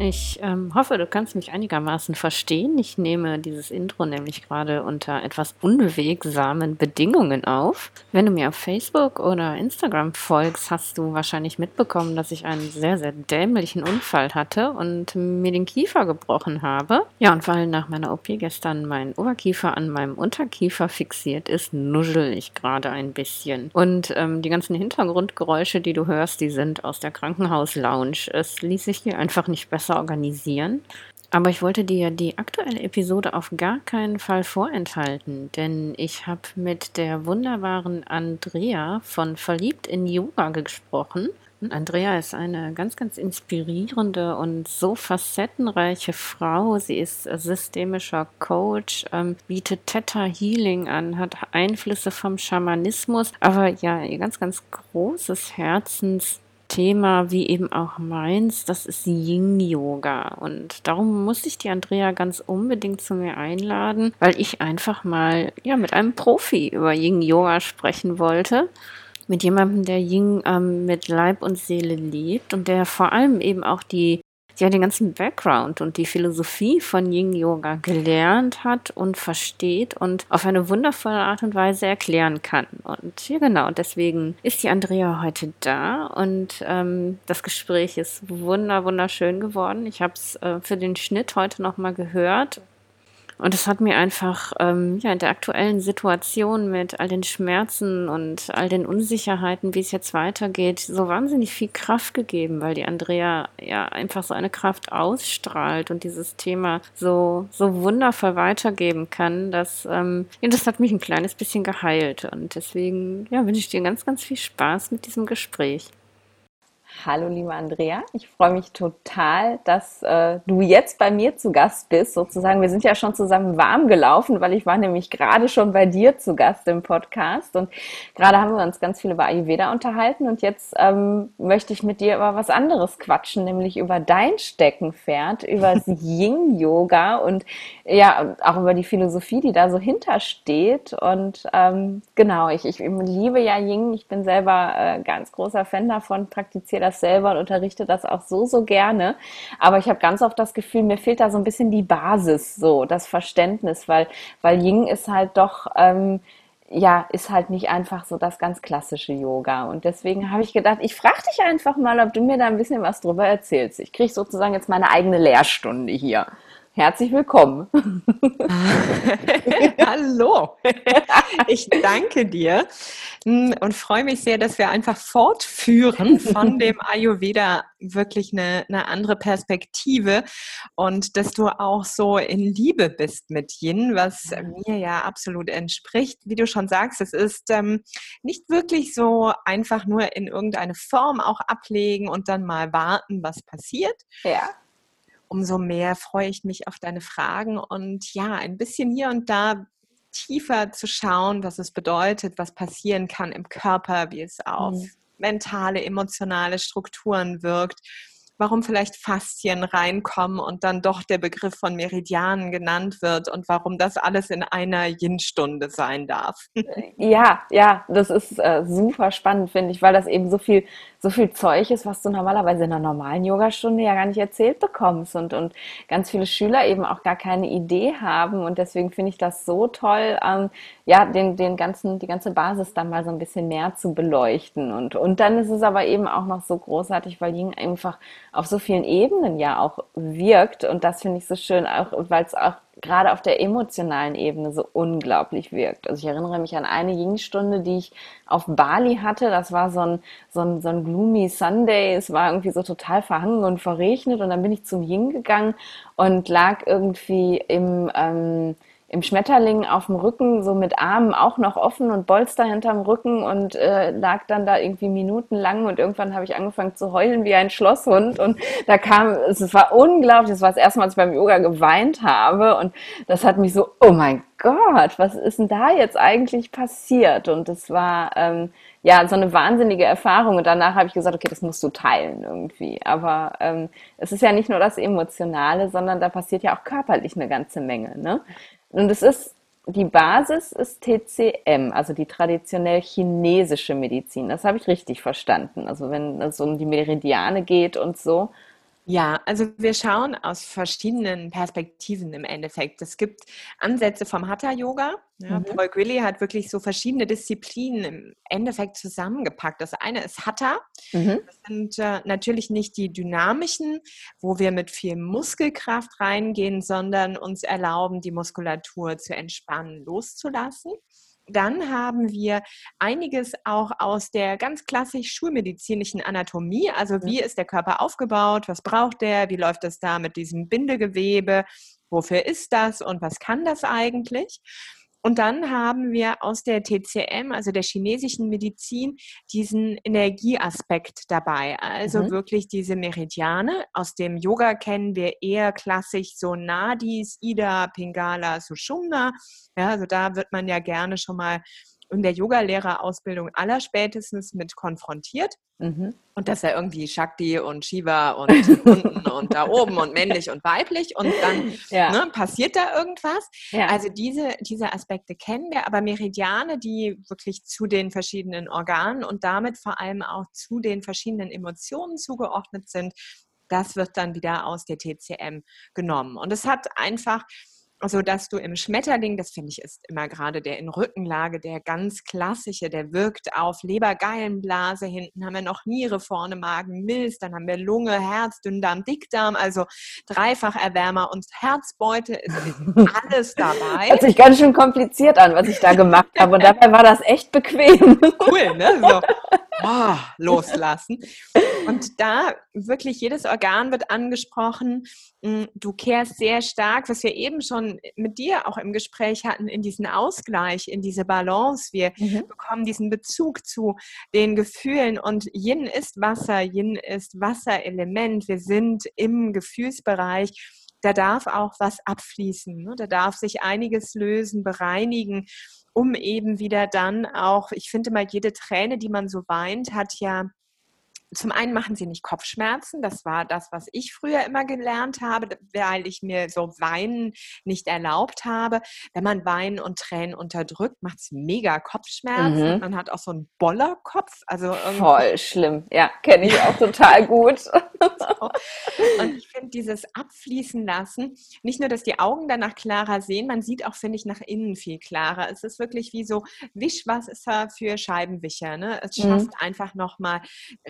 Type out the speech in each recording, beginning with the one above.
Ich ähm, hoffe, du kannst mich einigermaßen verstehen. Ich nehme dieses Intro nämlich gerade unter etwas unwegsamen Bedingungen auf. Wenn du mir auf Facebook oder Instagram folgst, hast du wahrscheinlich mitbekommen, dass ich einen sehr, sehr dämlichen Unfall hatte und mir den Kiefer gebrochen habe. Ja, und weil nach meiner OP gestern mein Oberkiefer an meinem Unterkiefer fixiert ist, nuschel ich gerade ein bisschen. Und ähm, die ganzen Hintergrundgeräusche, die du hörst, die sind aus der Krankenhaus-Lounge. Es ließ sich hier einfach nicht besser besser organisieren. Aber ich wollte dir die aktuelle Episode auf gar keinen Fall vorenthalten, denn ich habe mit der wunderbaren Andrea von Verliebt in Yoga gesprochen. Andrea ist eine ganz, ganz inspirierende und so facettenreiche Frau. Sie ist systemischer Coach, ähm, bietet Theta Healing an, hat Einflüsse vom Schamanismus, aber ja, ihr ganz, ganz großes Herzens Thema, wie eben auch meins, das ist Yin-Yoga. Und darum musste ich die Andrea ganz unbedingt zu mir einladen, weil ich einfach mal ja, mit einem Profi über Yin-Yoga sprechen wollte mit jemandem, der Yin ähm, mit Leib und Seele lebt und der vor allem eben auch die ja den ganzen Background und die Philosophie von Yin Yoga gelernt hat und versteht und auf eine wundervolle Art und Weise erklären kann. Und ja, genau, deswegen ist die Andrea heute da und ähm, das Gespräch ist wunder wunderschön geworden. Ich habe es äh, für den Schnitt heute nochmal gehört und es hat mir einfach ähm, ja, in der aktuellen Situation mit all den Schmerzen und all den Unsicherheiten, wie es jetzt weitergeht, so wahnsinnig viel Kraft gegeben, weil die Andrea ja einfach so eine Kraft ausstrahlt und dieses Thema so, so wundervoll weitergeben kann, dass ähm, ja, das hat mich ein kleines bisschen geheilt. Und deswegen ja, wünsche ich dir ganz, ganz viel Spaß mit diesem Gespräch. Hallo, liebe Andrea. Ich freue mich total, dass äh, du jetzt bei mir zu Gast bist. Sozusagen, wir sind ja schon zusammen warm gelaufen, weil ich war nämlich gerade schon bei dir zu Gast im Podcast. Und gerade haben wir uns ganz viel über Ayurveda unterhalten. Und jetzt ähm, möchte ich mit dir über was anderes quatschen, nämlich über dein Steckenpferd, über das Yin-Yoga und ja, auch über die Philosophie, die da so hintersteht. Und ähm, genau, ich, ich liebe ja Yin. Ich bin selber äh, ganz großer Fan davon, praktiziere das selber und unterrichte das auch so, so gerne. Aber ich habe ganz oft das Gefühl, mir fehlt da so ein bisschen die Basis, so das Verständnis, weil, weil Ying ist halt doch, ähm, ja, ist halt nicht einfach so das ganz klassische Yoga. Und deswegen habe ich gedacht, ich frage dich einfach mal, ob du mir da ein bisschen was drüber erzählst. Ich kriege sozusagen jetzt meine eigene Lehrstunde hier. Herzlich willkommen. Hallo. Ich danke dir hm, und freue mich sehr, dass wir einfach fortführen von dem Ayurveda wirklich eine, eine andere Perspektive und dass du auch so in Liebe bist mit Yin, was mir ja absolut entspricht. Wie du schon sagst, es ist ähm, nicht wirklich so einfach nur in irgendeine Form auch ablegen und dann mal warten, was passiert. Ja umso mehr freue ich mich auf deine Fragen und ja, ein bisschen hier und da tiefer zu schauen, was es bedeutet, was passieren kann im Körper, wie es auf mhm. mentale, emotionale Strukturen wirkt warum vielleicht Faszien reinkommen und dann doch der Begriff von Meridianen genannt wird und warum das alles in einer Yin-Stunde sein darf. Ja, ja, das ist äh, super spannend, finde ich, weil das eben so viel, so viel Zeug ist, was du normalerweise in einer normalen Yogastunde ja gar nicht erzählt bekommst und, und ganz viele Schüler eben auch gar keine Idee haben und deswegen finde ich das so toll, ähm, ja, den, den ganzen, die ganze Basis dann mal so ein bisschen mehr zu beleuchten und, und dann ist es aber eben auch noch so großartig, weil Yin einfach auf so vielen Ebenen ja auch wirkt. Und das finde ich so schön, auch weil es auch gerade auf der emotionalen Ebene so unglaublich wirkt. Also ich erinnere mich an eine Yin-Stunde, die ich auf Bali hatte. Das war so ein, so ein, so ein gloomy Sunday. Es war irgendwie so total verhangen und verregnet. Und dann bin ich zum Yin gegangen und lag irgendwie im, ähm, im Schmetterling auf dem Rücken, so mit Armen auch noch offen und Bolster hinterm Rücken und äh, lag dann da irgendwie minutenlang und irgendwann habe ich angefangen zu heulen wie ein Schlosshund und da kam, es war unglaublich, das war das erste Mal, als ich beim Yoga geweint habe und das hat mich so, oh mein Gott, was ist denn da jetzt eigentlich passiert? Und es war ähm, ja so eine wahnsinnige Erfahrung und danach habe ich gesagt, okay, das musst du teilen irgendwie. Aber ähm, es ist ja nicht nur das Emotionale, sondern da passiert ja auch körperlich eine ganze Menge. Ne? Und es ist die Basis ist TCM, also die traditionell chinesische Medizin. Das habe ich richtig verstanden. Also wenn es um die Meridiane geht und so. Ja, also wir schauen aus verschiedenen Perspektiven im Endeffekt. Es gibt Ansätze vom Hatha-Yoga. Ja, mhm. Paul Grilly hat wirklich so verschiedene Disziplinen im Endeffekt zusammengepackt. Das eine ist Hatha. Mhm. Das sind äh, natürlich nicht die dynamischen, wo wir mit viel Muskelkraft reingehen, sondern uns erlauben, die Muskulatur zu entspannen, loszulassen. Dann haben wir einiges auch aus der ganz klassisch schulmedizinischen Anatomie. Also wie ist der Körper aufgebaut? Was braucht der? Wie läuft das da mit diesem Bindegewebe? Wofür ist das und was kann das eigentlich? Und dann haben wir aus der TCM, also der chinesischen Medizin, diesen Energieaspekt dabei. Also mhm. wirklich diese Meridiane. Aus dem Yoga kennen wir eher klassisch so Nadis, Ida, Pingala, Sushumna. Ja, also da wird man ja gerne schon mal in der Yogalehrerausbildung allerspätestens mit konfrontiert. Mhm. Und dass er irgendwie Shakti und Shiva und unten und da oben und männlich und weiblich und dann ja. ne, passiert da irgendwas. Ja. Also diese, diese Aspekte kennen wir, aber Meridiane, die wirklich zu den verschiedenen Organen und damit vor allem auch zu den verschiedenen Emotionen zugeordnet sind, das wird dann wieder aus der TCM genommen. Und es hat einfach also, dass du im Schmetterling, das finde ich ist immer gerade der in Rückenlage, der ganz klassische, der wirkt auf Lebergallenblase, hinten haben wir noch Niere, vorne Magen, Milz, dann haben wir Lunge, Herz, Dünndarm, Dickdarm, also Dreifacherwärmer und Herzbeutel ist alles dabei. Hört sich ganz schön kompliziert an, was ich da gemacht habe und dabei war das echt bequem. Cool, ne? So oh, loslassen. Und da wirklich jedes Organ wird angesprochen. Mm, du kehrst sehr stark, was wir eben schon mit dir auch im Gespräch hatten, in diesen Ausgleich, in diese Balance. Wir mhm. bekommen diesen Bezug zu den Gefühlen. Und Yin ist Wasser, Yin ist Wasserelement. Wir sind im Gefühlsbereich da darf auch was abfließen. Ne? Da darf sich einiges lösen, bereinigen um eben wieder dann auch, ich finde mal, jede Träne, die man so weint, hat ja zum einen machen sie nicht Kopfschmerzen. Das war das, was ich früher immer gelernt habe, weil ich mir so Weinen nicht erlaubt habe. Wenn man Weinen und Tränen unterdrückt, macht es mega Kopfschmerzen. Mhm. Man hat auch so einen Bollerkopf. Also Voll schlimm. Ja, kenne ich auch total gut. und ich finde dieses Abfließen lassen, nicht nur, dass die Augen danach klarer sehen, man sieht auch, finde ich, nach innen viel klarer. Es ist wirklich wie so Wischwasser für Scheibenwischer. Ne? Es schafft mhm. einfach nochmal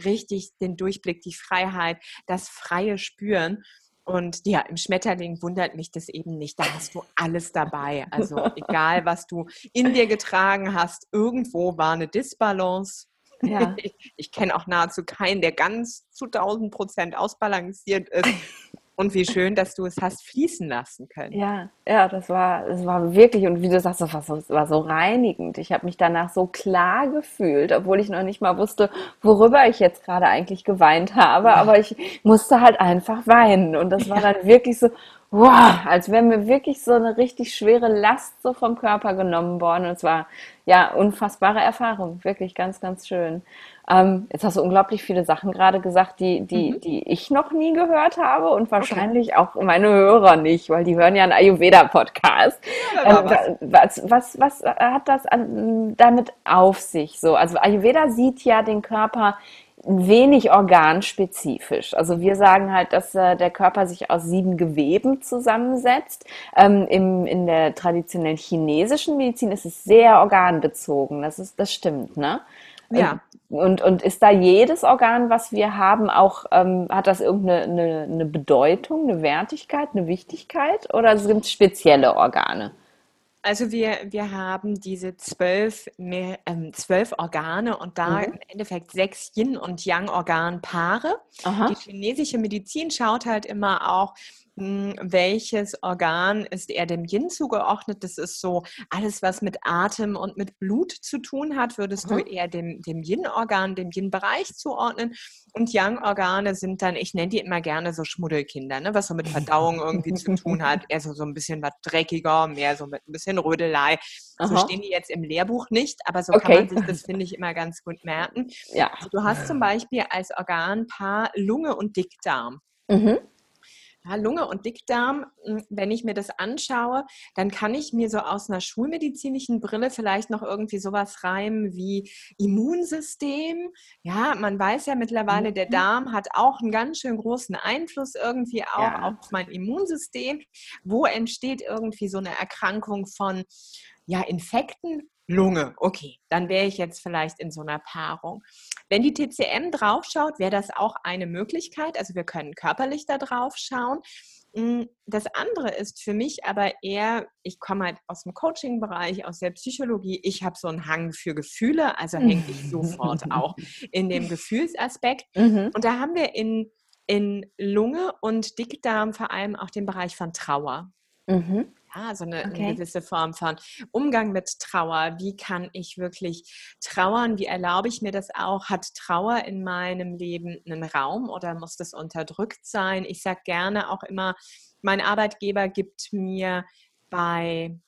richtig richtig den Durchblick, die Freiheit, das freie Spüren. Und ja, im Schmetterling wundert mich das eben nicht. Da hast du alles dabei. Also egal, was du in dir getragen hast, irgendwo war eine Disbalance. Ja. Ich, ich kenne auch nahezu keinen, der ganz zu 1000 Prozent ausbalanciert ist. Und wie schön, dass du es hast fließen lassen können. Ja, ja, das war, das war wirklich, und wie du sagst, das war so, das war so reinigend. Ich habe mich danach so klar gefühlt, obwohl ich noch nicht mal wusste, worüber ich jetzt gerade eigentlich geweint habe. Aber ich musste halt einfach weinen. Und das war dann wirklich so, wow, als wäre mir wirklich so eine richtig schwere Last so vom Körper genommen worden. Und es war ja unfassbare Erfahrung, wirklich ganz, ganz schön. Ähm, jetzt hast du unglaublich viele Sachen gerade gesagt, die, die, mhm. die ich noch nie gehört habe und wahrscheinlich okay. auch meine Hörer nicht, weil die hören ja einen Ayurveda-Podcast. Ja, ähm, was. was, was, hat das an, damit auf sich? So, also Ayurveda sieht ja den Körper wenig organspezifisch. Also wir sagen halt, dass äh, der Körper sich aus sieben Geweben zusammensetzt. Ähm, im, in der traditionellen chinesischen Medizin ist es sehr organbezogen. Das ist, das stimmt, ne? Ja. Und, und ist da jedes Organ, was wir haben, auch, ähm, hat das irgendeine eine, eine Bedeutung, eine Wertigkeit, eine Wichtigkeit oder sind es spezielle Organe? Also wir, wir haben diese zwölf, mehr, ähm, zwölf Organe und da mhm. im Endeffekt sechs Yin- und Yang-Organpaare. Die chinesische Medizin schaut halt immer auch, welches Organ ist eher dem Yin zugeordnet? Das ist so alles, was mit Atem und mit Blut zu tun hat, würdest mhm. du eher dem, dem Yin-Organ, dem Yin-Bereich zuordnen. Und Yang-Organe sind dann, ich nenne die immer gerne so Schmuddelkinder, ne? was so mit Verdauung irgendwie zu tun hat. Eher so, so ein bisschen was dreckiger, mehr so mit ein bisschen Rödelei. Aha. So stehen die jetzt im Lehrbuch nicht, aber so okay. kann man sich das, finde ich, immer ganz gut merken. Ja. Also du hast zum Beispiel als Organpaar Lunge und Dickdarm. Mhm. Lunge und Dickdarm, hm, wenn ich mir das anschaue, dann kann ich mir so aus einer schulmedizinischen Brille vielleicht noch irgendwie sowas reimen wie Immunsystem. Ja, man weiß ja mittlerweile, der mhm. Darm hat auch einen ganz schön großen Einfluss irgendwie auch ja. auf mein Immunsystem. Wo entsteht irgendwie so eine Erkrankung von ja, Infekten? Lunge. Okay, dann wäre ich jetzt vielleicht in so einer Paarung. Wenn die TCM draufschaut, wäre das auch eine Möglichkeit. Also wir können körperlich da drauf schauen. Hm, das andere ist für mich aber eher, ich komme halt aus dem Coaching-Bereich, aus der Psychologie. Ich habe so einen Hang für Gefühle, also hänge ich sofort auch in dem Gefühlsaspekt. Mhm. Und da haben wir in, in Lunge und Dickdarm vor allem auch den Bereich von Trauer. Mhm. Ja, so eine, okay. eine, gewisse Form von Umgang mit Trauer. Wie kann ich wirklich trauern? Wie erlaube ich mir das auch? Hat Trauer in meinem Leben einen Raum oder muss das unterdrückt sein? Ich sage gerne auch immer, mein Arbeitgeber gibt mir bei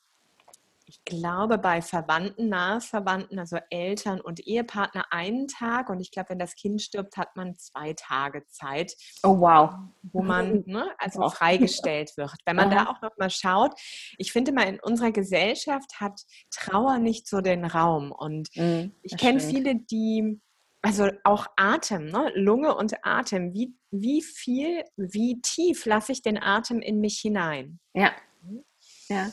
ich glaube, bei Verwandten, nahe Verwandten, also Eltern und Ehepartner einen Tag. Und ich glaube, wenn das Kind stirbt, hat man zwei Tage Zeit. Oh, wow. Wo man ne, also wow. freigestellt wird. Wenn man Aha. da auch noch mal schaut, ich finde mal, in unserer Gesellschaft hat Trauer nicht so den Raum. Und mhm, ich kenne viele, die also auch Atem, ne? Lunge und Atem. Wie, wie viel, wie tief lasse ich den Atem in mich hinein? Ja. Ja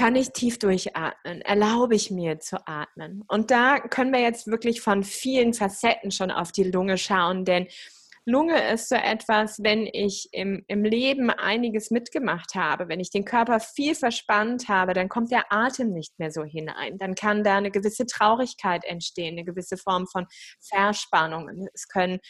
kann ich tief durchatmen? Erlaube ich mir zu atmen? Und da können wir jetzt wirklich von vielen Facetten schon auf die Lunge schauen, denn Lunge ist so etwas, wenn ich im, im Leben einiges mitgemacht habe, wenn ich den Körper viel verspannt habe, dann kommt der Atem nicht mehr so hinein. Dann kann da eine gewisse Traurigkeit entstehen, eine gewisse Form von Verspannung. Es können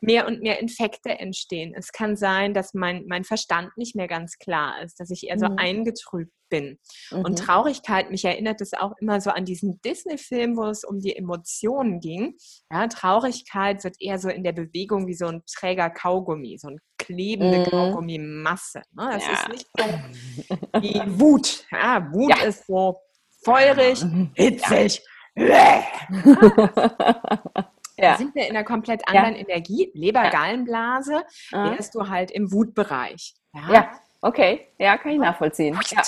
mehr und mehr Infekte entstehen. Es kann sein, dass mein, mein Verstand nicht mehr ganz klar ist, dass ich eher so mhm. eingetrübt bin. Mhm. Und Traurigkeit, mich erinnert es auch immer so an diesen Disney-Film, wo es um die Emotionen ging. Ja, Traurigkeit wird eher so in der Bewegung wie so ein träger Kaugummi, so eine klebende mhm. Kaugummimasse. Ne? Das ja. ist nicht so wie Wut. Ja, Wut ja. ist so feurig, hitzig. Ja. Ja. Da sind wir in einer komplett anderen ja. Energie. Leber-Gallenblase ja. wärst du halt im Wutbereich. Ja. ja. okay. Ja, kann ich nachvollziehen. Ja.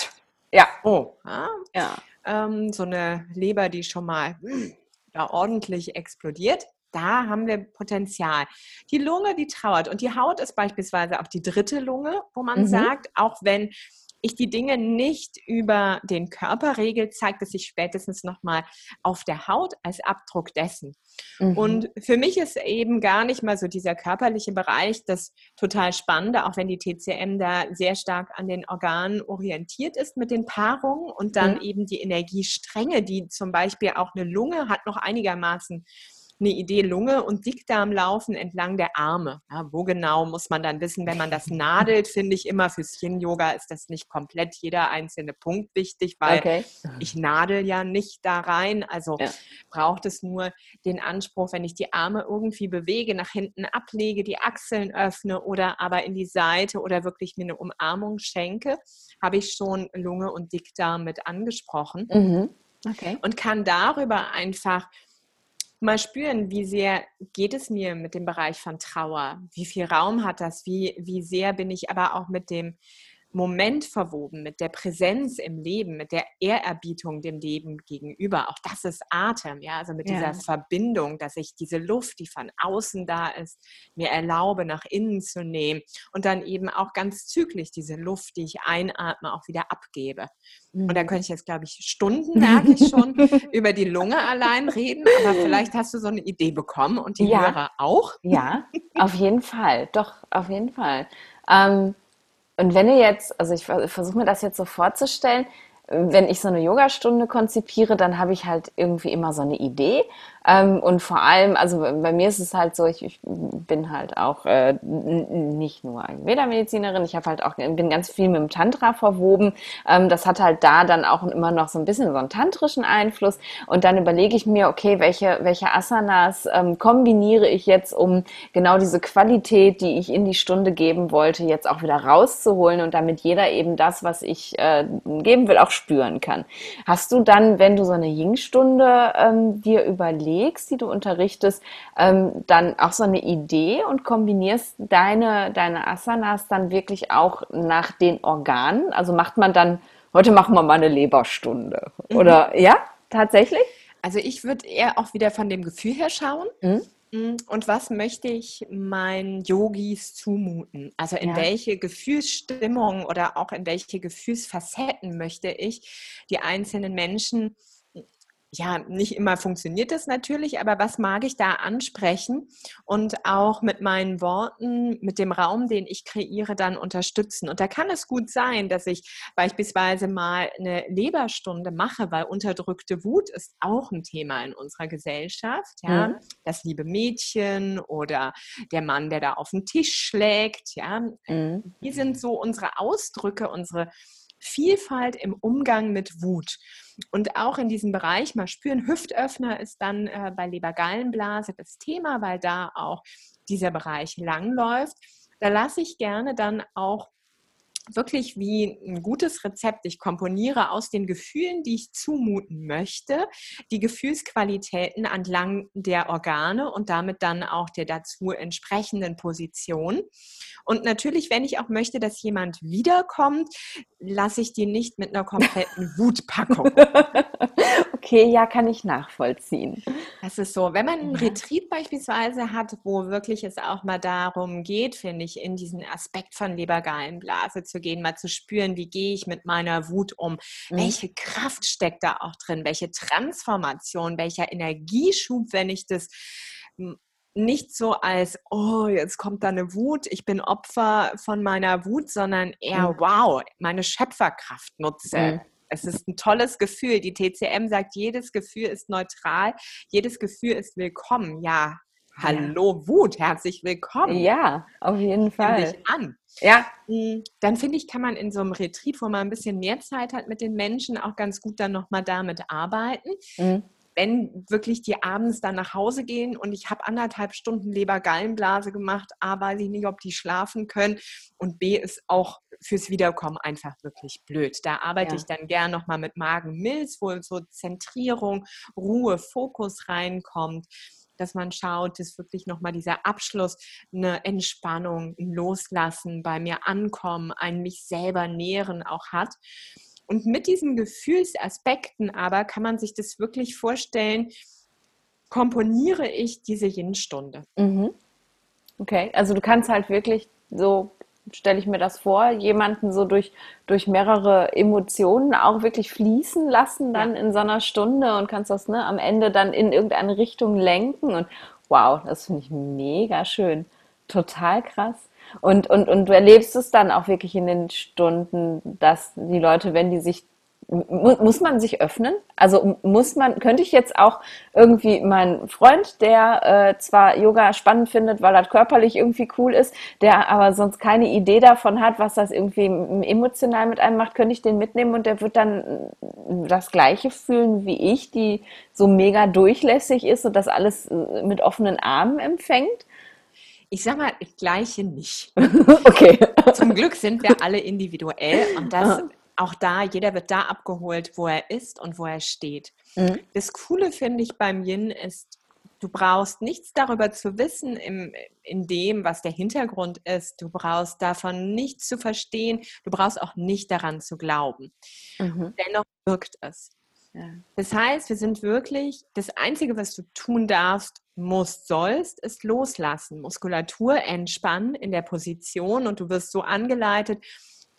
ja. Oh. Ja. Ähm, so eine Leber, die schon mal da ordentlich explodiert. Da haben wir Potenzial. Die Lunge, die trauert. Und die Haut ist beispielsweise auch die dritte Lunge, wo man mhm. sagt, auch wenn ich die Dinge nicht über den Körper regel, zeigt es sich spätestens nochmal auf der Haut als Abdruck dessen. Mhm. Und für mich ist eben gar nicht mal so dieser körperliche Bereich das total Spannende, auch wenn die TCM da sehr stark an den Organen orientiert ist mit den Paarungen und dann mhm. eben die Energiestränge, die zum Beispiel auch eine Lunge hat noch einigermaßen eine Idee, Lunge und Dickdarm laufen entlang der Arme. Ja, wo genau muss man dann wissen, wenn man das nadelt, finde ich immer fürs Yin-Yoga ist das nicht komplett jeder einzelne Punkt wichtig, weil okay. ich nadel ja nicht da rein. Also ja. braucht es nur den Anspruch, wenn ich die Arme irgendwie bewege, nach hinten ablege, die Achseln öffne oder aber in die Seite oder wirklich mir eine Umarmung schenke, habe ich schon Lunge und Dickdarm mit angesprochen. Mhm. Okay. Und kann darüber einfach mal spüren, wie sehr geht es mir mit dem Bereich von Trauer? Wie viel Raum hat das? Wie, wie sehr bin ich aber auch mit dem Moment verwoben, mit der Präsenz im Leben, mit der Ehrerbietung dem Leben gegenüber. Auch das ist Atem, ja, also mit ja. dieser Verbindung, dass ich diese Luft, die von außen da ist, mir erlaube, nach innen zu nehmen und dann eben auch ganz zügig diese Luft, die ich einatme, auch wieder abgebe. Mhm. Und da könnte ich jetzt, glaube ich, Stunden, merke ich schon, über die Lunge allein reden, aber vielleicht hast du so eine Idee bekommen und die ja. Hörer auch. Ja, auf jeden Fall, doch, auf jeden Fall. Ähm, und wenn ihr jetzt, also ich versuche mir das jetzt so vorzustellen, wenn ich so eine Yogastunde konzipiere, dann habe ich halt irgendwie immer so eine Idee ähm, und vor allem, also bei mir ist es halt so, ich, ich bin halt auch äh, nicht nur Ayurveda-Medizinerin, ich habe halt auch, bin ganz viel mit dem Tantra verwoben. Ähm, das hat halt da dann auch immer noch so ein bisschen so einen tantrischen Einfluss. Und dann überlege ich mir, okay, welche, welche Asanas ähm, kombiniere ich jetzt, um genau diese Qualität, die ich in die Stunde geben wollte, jetzt auch wieder rauszuholen und damit jeder eben das, was ich äh, geben will, auch spüren kann. Hast du dann, wenn du so eine Ying-Stunde ähm, dir überlegst, überlegst, die du unterrichtest, ähm, dann auch so eine Idee und kombinierst deine, deine Asanas dann wirklich auch nach den Organen? Also macht man dann, heute machen wir mal eine Leberstunde. Mhm. Oder ja, tatsächlich? Also ich würde eher auch wieder von dem Gefühl her schauen. Mhm. Mm, und was möchte ich meinen Yogis zumuten? Also in ja. welche Gefühlsstimmung oder auch in welche Gefühlsfacetten möchte ich die einzelnen Menschen ja, nicht immer funktioniert das natürlich, aber was mag ich da ansprechen und auch mit meinen Worten, mit dem Raum, den ich kreiere, dann unterstützen. Und da kann es gut sein, dass ich beispielsweise mal eine Leberstunde mache, weil unterdrückte Wut ist auch ein Thema in unserer Gesellschaft. Ja? Mhm. Das liebe Mädchen oder der Mann, der da auf den Tisch schlägt. Ja? Mhm. Die sind so unsere Ausdrücke, unsere Vielfalt im Umgang mit Wut. Und auch in diesem Bereich mal spüren, Hüftöffner ist dann äh, bei Lebergallenblase das Thema, weil da auch dieser Bereich langläuft. Da lasse ich gerne dann auch wirklich wie ein gutes Rezept. Ich komponiere aus den Gefühlen, die ich zumuten möchte, die Gefühlsqualitäten entlang der Organe und damit dann auch der dazu entsprechenden Position. Und natürlich, wenn ich auch möchte, dass jemand wiederkommt, lasse ich die nicht mit einer kompletten Wutpackung. okay, ja, kann ich nachvollziehen. Das ist so. Wenn man einen ja. Retreat beispielsweise hat, wo wirklich es auch mal darum geht, finde ich, in diesen Aspekt von Lebergallenblase zu gehen, mal zu spüren, wie gehe ich mit meiner Wut um, mhm. welche Kraft steckt da auch drin, welche Transformation, welcher Energieschub, wenn ich das nicht so als, oh, jetzt kommt da eine Wut, ich bin Opfer von meiner Wut, sondern eher, mhm. wow, meine Schöpferkraft nutze. Mhm. Es ist ein tolles Gefühl. Die TCM sagt, jedes Gefühl ist neutral, jedes Gefühl ist willkommen. Ja, hallo. Wut, herzlich willkommen. Ja, auf jeden Fall. Dich an. Ja. Hm, dann finde ich, kann man in so einem Retreat, wo man ein bisschen mehr Zeit hat mit den Menschen, auch ganz gut dann nochmal damit arbeiten. Mhm wenn wirklich die abends dann nach Hause gehen und ich habe anderthalb Stunden Lebergallenblase gemacht, A, weiß ich nicht, ob die schlafen können und B, ist auch fürs Wiederkommen einfach wirklich blöd. Da arbeite ja. ich dann gern nochmal mit Magen-Milz, wo so Zentrierung, Ruhe, Fokus reinkommt dass man schaut, dass wirklich nochmal dieser Abschluss, eine Entspannung, ein Loslassen bei mir ankommen, ein mich selber nähren auch hat. Und mit diesen Gefühlsaspekten aber kann man sich das wirklich vorstellen, komponiere ich diese Yin-Stunde. Mhm. Okay, also du kannst halt wirklich so, stelle ich mir das vor, jemanden so durch, durch mehrere Emotionen auch wirklich fließen lassen dann ja. in so einer Stunde und kannst das ne, am Ende dann in irgendeine Richtung lenken. Und wow, das finde ich mega schön. Total krass. Und, und, und du erlebst es dann auch wirklich in den Stunden, dass die Leute, wenn die sich muss man sich öffnen? Also muss man, könnte ich jetzt auch irgendwie meinen Freund, der äh, zwar Yoga spannend findet, weil er körperlich irgendwie cool ist, der aber sonst keine Idee davon hat, was das irgendwie emotional mit einem macht, könnte ich den mitnehmen und der wird dann das Gleiche fühlen wie ich, die so mega durchlässig ist und das alles äh, mit offenen Armen empfängt? Ich sag mal, gleiche nicht. okay. Zum Glück sind wir alle individuell und das auch da, jeder wird da abgeholt, wo er ist und wo er steht. Mhm. Das Coole finde ich beim Yin ist, du brauchst nichts darüber zu wissen im, in dem, was der Hintergrund ist. Du brauchst davon nichts zu verstehen. Du brauchst auch nicht daran zu glauben. Mhm. Dennoch wirkt es. Ja. Das heißt, wir sind wirklich, das Einzige, was du tun darfst, musst, sollst, ist loslassen. Muskulatur entspannen in der Position und du wirst so angeleitet,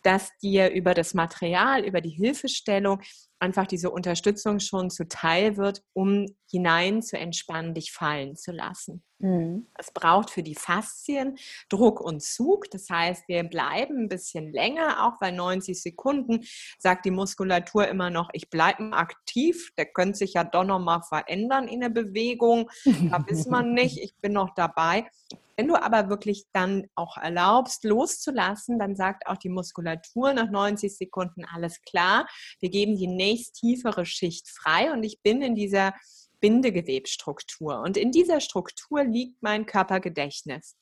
dass dir über das Material, über die Hilfestellung einfach diese Unterstützung schon zuteil wird, um hinein zu entspannen, dich fallen zu lassen. Mhm. Es braucht für die Faszien Druck und Zug. Das heißt, wir bleiben ein bisschen länger, auch bei 90 Sekunden sagt die Muskulatur immer noch, ich bleibe aktiv. Der könnte sich ja doch noch mal verändern in der Bewegung. Da weiß man nicht. Ich bin noch dabei. Wenn du aber wirklich dann auch erlaubst, loszulassen, dann sagt auch die Muskulatur nach 90 Sekunden alles klar. Wir geben die nächst tiefere Schicht frei und ich bin in dieser Bindegewebsstruktur. Und in dieser Struktur liegt mein Körpergedächtnis.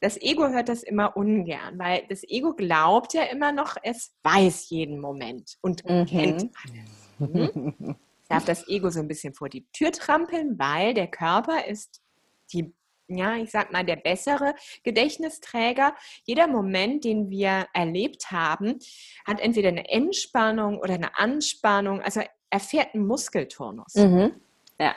Das Ego hört das immer ungern, weil das Ego glaubt ja immer noch, es weiß jeden Moment und mhm. kennt alles. Mhm. darf das Ego so ein bisschen vor die Tür trampeln, weil der Körper ist die ja, ich sag mal, der bessere Gedächtnisträger. Jeder Moment, den wir erlebt haben, hat entweder eine Entspannung oder eine Anspannung, also erfährt einen Muskeltonus. Mhm. Ja.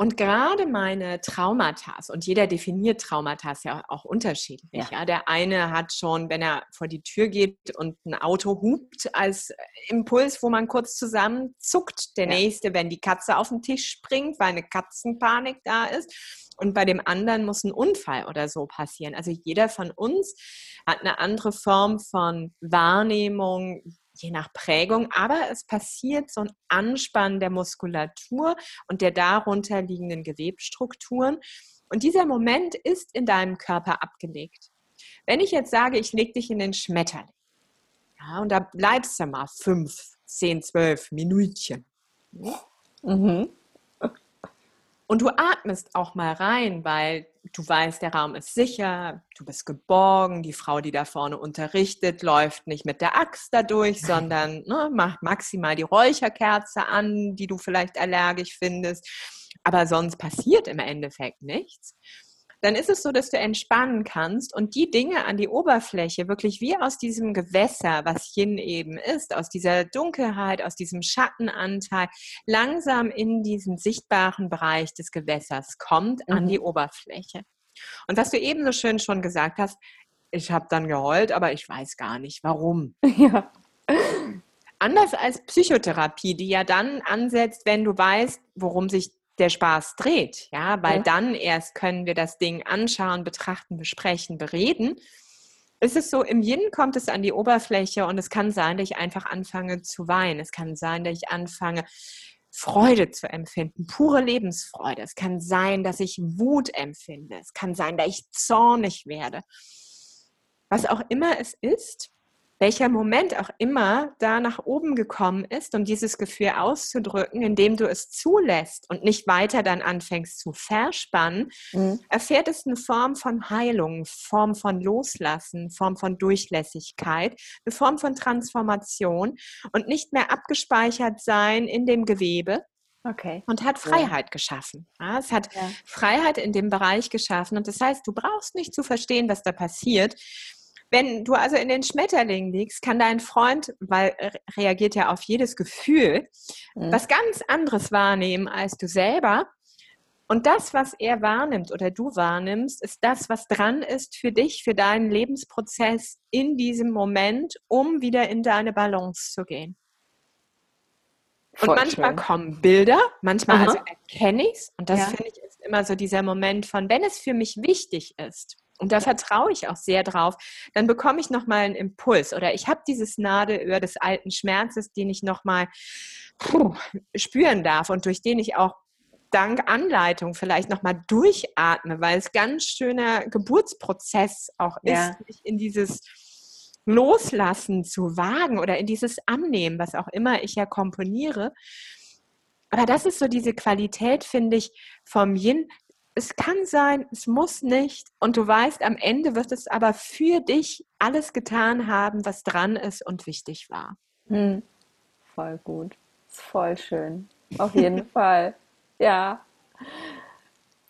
Und gerade meine Traumata, und jeder definiert Traumata ja auch unterschiedlich. Ja. ja. Der eine hat schon, wenn er vor die Tür geht und ein Auto hupt als Impuls, wo man kurz zusammenzuckt. Der ja. nächste, wenn die Katze auf den Tisch springt, weil eine Katzenpanik da ist. Und bei dem anderen muss ein Unfall oder so passieren. Also jeder von uns hat eine andere Form von Wahrnehmung, je nach Prägung, aber es passiert so ein Anspannen der Muskulatur und der darunter liegenden Gewebstrukturen. Und dieser Moment ist in deinem Körper abgelegt. Wenn ich jetzt sage, ich lege dich in den Schmetterling, ja, und da bleibst du mal fünf, zehn, zwölf Minütchen. Mhm. Und du atmest auch mal rein, weil du weißt, der Raum ist sicher, du bist geborgen, die Frau, die da vorne unterrichtet, läuft nicht mit der Axt dadurch, sondern ne, macht maximal die Räucherkerze an, die du vielleicht allergisch findest. Aber sonst passiert im Endeffekt nichts dann ist es so, dass du entspannen kannst und die Dinge an die Oberfläche wirklich wie aus diesem Gewässer, was Yin eben ist, aus dieser Dunkelheit, aus diesem Schattenanteil, langsam in diesen sichtbaren Bereich des Gewässers kommt, mhm. an die Oberfläche. Und was du eben so schön schon gesagt hast, ich habe dann geheult, aber ich weiß gar nicht warum. Ja. Anders als Psychotherapie, die ja dann ansetzt, wenn du weißt, worum sich der Spaß dreht, ja, weil ja. dann erst können wir das Ding anschauen, betrachten, besprechen, bereden. Es ist so, im Yin kommt es an die Oberfläche und es kann sein, dass ich einfach anfange zu weinen. Es kann sein, dass ich anfange, Freude zu empfinden, pure Lebensfreude. Es kann sein, dass ich Wut empfinde. Es kann sein, dass ich zornig werde. Was auch immer es ist, welcher Moment auch immer da nach oben gekommen ist, um dieses Gefühl auszudrücken, indem du es zulässt und nicht weiter dann anfängst zu verspannen, mhm. erfährt es eine Form von Heilung, Form von Loslassen, Form von Durchlässigkeit, eine Form von Transformation und nicht mehr abgespeichert sein in dem Gewebe, Okay. Und hat Freiheit ja. geschaffen. Ja, es hat ja. Freiheit in dem Bereich geschaffen. Und das heißt, du brauchst nicht zu verstehen, was da passiert. Wenn du also in den Schmetterlingen liegst, kann dein Freund, weil er reagiert ja auf jedes Gefühl, mhm. was ganz anderes wahrnehmen als du selber. Und das, was er wahrnimmt oder du wahrnimmst, ist das, was dran ist für dich, für deinen Lebensprozess in diesem Moment, um wieder in deine Balance zu gehen. Und manchmal schön. kommen Bilder, manchmal also erkenne ich es. Und das ja. finde ich ist immer so dieser Moment von, wenn es für mich wichtig ist, und da vertraue ich auch sehr drauf. Dann bekomme ich nochmal einen Impuls oder ich habe dieses Nadelöhr des alten Schmerzes, den ich nochmal spüren darf und durch den ich auch dank Anleitung vielleicht nochmal durchatme, weil es ganz schöner Geburtsprozess auch ja. ist, mich in dieses Loslassen zu wagen oder in dieses Annehmen, was auch immer ich ja komponiere. Aber das ist so diese Qualität, finde ich, vom Yin, es kann sein, es muss nicht. Und du weißt, am Ende wird es aber für dich alles getan haben, was dran ist und wichtig war. Hm. Voll gut. Ist voll schön. Auf jeden Fall. Ja.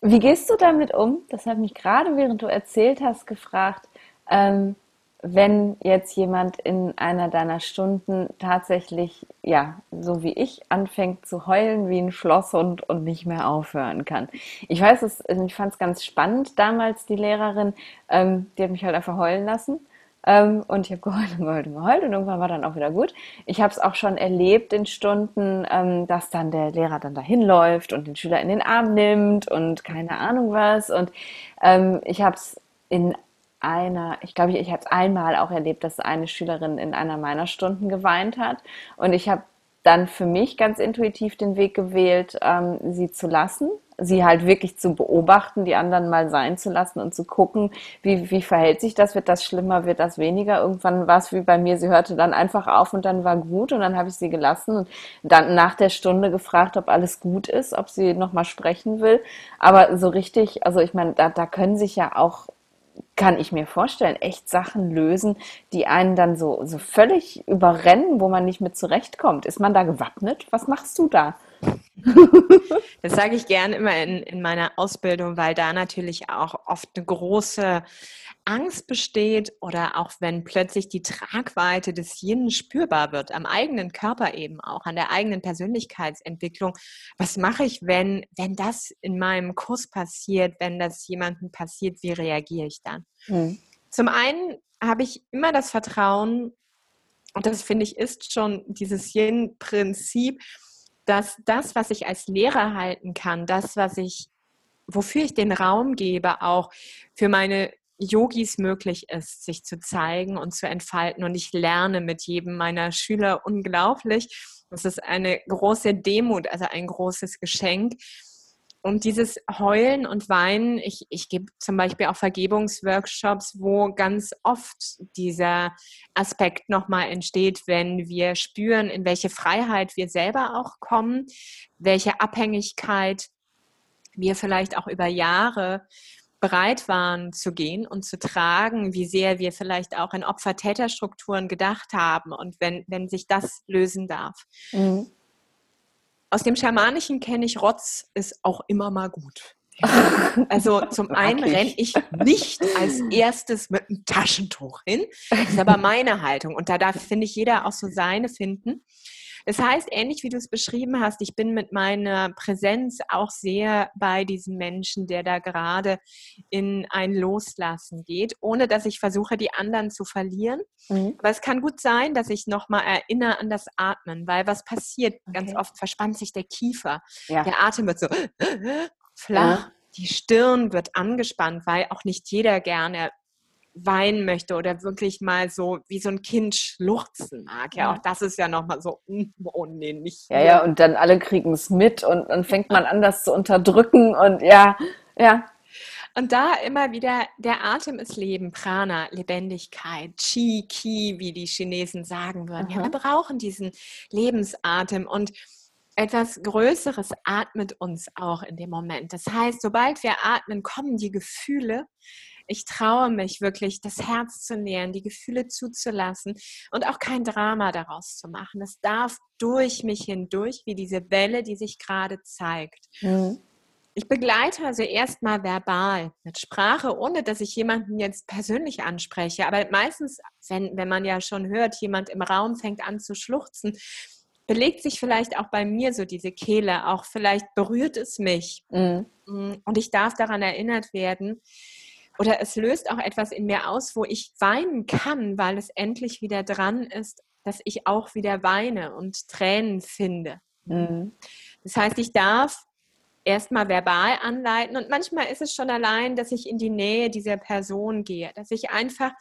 Wie gehst du damit um? Das hat mich gerade, während du erzählt hast, gefragt. Ähm, wenn jetzt jemand in einer deiner Stunden tatsächlich, ja, so wie ich, anfängt zu heulen wie ein Schlosshund und nicht mehr aufhören kann. Ich weiß es, ich fand es ganz spannend damals, die Lehrerin, ähm, die hat mich halt einfach heulen lassen. Ähm, und ich habe geheult und geheult und geheult und irgendwann war dann auch wieder gut. Ich habe es auch schon erlebt in Stunden, ähm, dass dann der Lehrer dann dahin läuft und den Schüler in den Arm nimmt und keine Ahnung was. Und ähm, ich habe es in einer, ich glaube, ich, ich habe es einmal auch erlebt, dass eine Schülerin in einer meiner Stunden geweint hat. Und ich habe dann für mich ganz intuitiv den Weg gewählt, ähm, sie zu lassen, sie halt wirklich zu beobachten, die anderen mal sein zu lassen und zu gucken, wie, wie verhält sich das, wird das schlimmer, wird das weniger. Irgendwann war es wie bei mir, sie hörte dann einfach auf und dann war gut und dann habe ich sie gelassen und dann nach der Stunde gefragt, ob alles gut ist, ob sie nochmal sprechen will. Aber so richtig, also ich meine, da, da können sich ja auch kann ich mir vorstellen, echt Sachen lösen, die einen dann so, so völlig überrennen, wo man nicht mit zurechtkommt. Ist man da gewappnet? Was machst du da? Das sage ich gerne immer in, in meiner Ausbildung, weil da natürlich auch oft eine große Angst besteht oder auch wenn plötzlich die Tragweite des Yin spürbar wird, am eigenen Körper eben auch, an der eigenen Persönlichkeitsentwicklung. Was mache ich, wenn, wenn das in meinem Kurs passiert, wenn das jemandem passiert, wie reagiere ich dann? Mhm. Zum einen habe ich immer das Vertrauen, und das finde ich ist schon dieses Yin-Prinzip, dass das, was ich als Lehrer halten kann, das, was ich, wofür ich den Raum gebe, auch für meine Yogis möglich ist, sich zu zeigen und zu entfalten. Und ich lerne mit jedem meiner Schüler unglaublich. Das ist eine große Demut, also ein großes Geschenk. Und dieses Heulen und Weinen, ich, ich gebe zum Beispiel auch Vergebungsworkshops, wo ganz oft dieser Aspekt nochmal entsteht, wenn wir spüren, in welche Freiheit wir selber auch kommen, welche Abhängigkeit wir vielleicht auch über Jahre bereit waren zu gehen und zu tragen, wie sehr wir vielleicht auch in Opfer-Täter-Strukturen gedacht haben und wenn, wenn sich das lösen darf. Mhm. Aus dem Schamanischen kenne ich, Rotz ist auch immer mal gut. Also zum einen renne ich nicht als erstes mit einem Taschentuch hin. Das ist aber meine Haltung. Und da darf, finde ich, jeder auch so seine finden. Das heißt, ähnlich wie du es beschrieben hast, ich bin mit meiner Präsenz auch sehr bei diesem Menschen, der da gerade in ein Loslassen geht, ohne dass ich versuche, die anderen zu verlieren. Mhm. Aber es kann gut sein, dass ich nochmal erinnere an das Atmen, weil was passiert? Okay. Ganz oft verspannt sich der Kiefer. Ja. Der Atem wird so flach. Ja. Die Stirn wird angespannt, weil auch nicht jeder gerne weinen möchte oder wirklich mal so wie so ein Kind schluchzen mag. Ja, auch das ist ja nochmal so, hm, oh nee, nicht. Ja, ja, und dann alle kriegen es mit und dann fängt man an, das zu unterdrücken und ja, ja. Und da immer wieder, der Atem ist Leben, Prana, Lebendigkeit, Chi, Ki, wie die Chinesen sagen würden. Ja, wir brauchen diesen Lebensatem und etwas Größeres atmet uns auch in dem Moment. Das heißt, sobald wir atmen, kommen die Gefühle, ich traue mich wirklich, das Herz zu nähern, die Gefühle zuzulassen und auch kein Drama daraus zu machen. Es darf durch mich hindurch, wie diese Welle, die sich gerade zeigt. Mhm. Ich begleite also erstmal verbal mit Sprache, ohne dass ich jemanden jetzt persönlich anspreche. Aber meistens, wenn, wenn man ja schon hört, jemand im Raum fängt an zu schluchzen, belegt sich vielleicht auch bei mir so diese Kehle, auch vielleicht berührt es mich. Mhm. Und ich darf daran erinnert werden, oder es löst auch etwas in mir aus, wo ich weinen kann, weil es endlich wieder dran ist, dass ich auch wieder weine und Tränen finde. Mhm. Das heißt, ich darf erstmal verbal anleiten und manchmal ist es schon allein, dass ich in die Nähe dieser Person gehe, dass ich einfach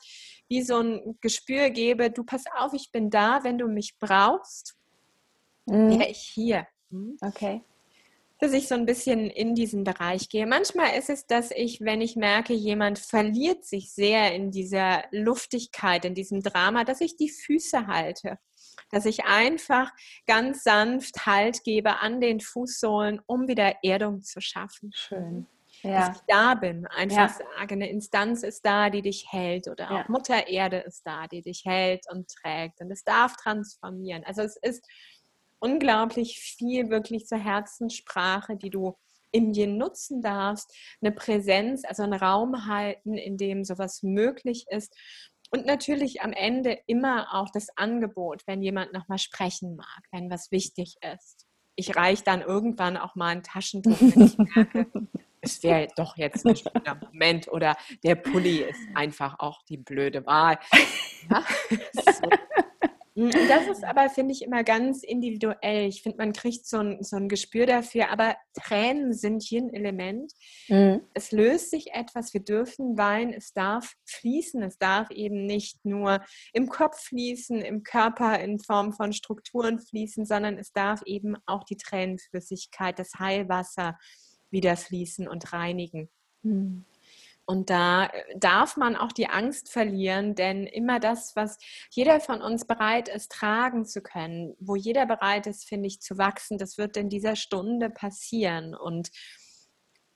wie so ein Gespür gebe, du pass auf, ich bin da, wenn du mich brauchst, mhm. wäre ich hier. Mhm. Okay dass ich so ein bisschen in diesen Bereich gehe. Manchmal ist es, dass ich, wenn ich merke, jemand verliert sich sehr in dieser Luftigkeit, in diesem Drama, dass ich die Füße halte. Dass ich einfach ganz sanft Halt gebe an den Fußsohlen, um wieder Erdung zu schaffen. Schön. Ja. Dass ich da bin, einfach ja. sage, eine Instanz ist da, die dich hält oder auch ja. Mutter Erde ist da, die dich hält und trägt und es darf transformieren. Also es ist unglaublich viel wirklich zur Herzenssprache, die du im Yin nutzen darfst, eine Präsenz, also einen Raum halten, in dem sowas möglich ist. Und natürlich am Ende immer auch das Angebot, wenn jemand nochmal sprechen mag, wenn was wichtig ist. Ich reiche dann irgendwann auch mal ein Taschentuch, wenn ich merke, es wäre doch jetzt ein schöner Moment oder der Pulli ist einfach auch die blöde Wahl. Ja? So. Hm, das ist aber, finde ich, immer ganz individuell. Ich finde, man kriegt so ein, so ein Gespür dafür, aber Tränen sind hier ein Element. Mhm. Es löst sich etwas, wir dürfen weinen, es darf fließen, es darf eben nicht nur im Kopf fließen, im Körper in Form von Strukturen fließen, sondern es darf eben auch die Tränenflüssigkeit, das Heilwasser wieder fließen und reinigen. Mhm. Und da äh, darf man auch die Angst verlieren, denn immer das, was jeder von uns bereit ist, tragen zu können, wo jeder bereit ist, finde ich, zu wachsen, das wird in dieser Stunde passieren. Und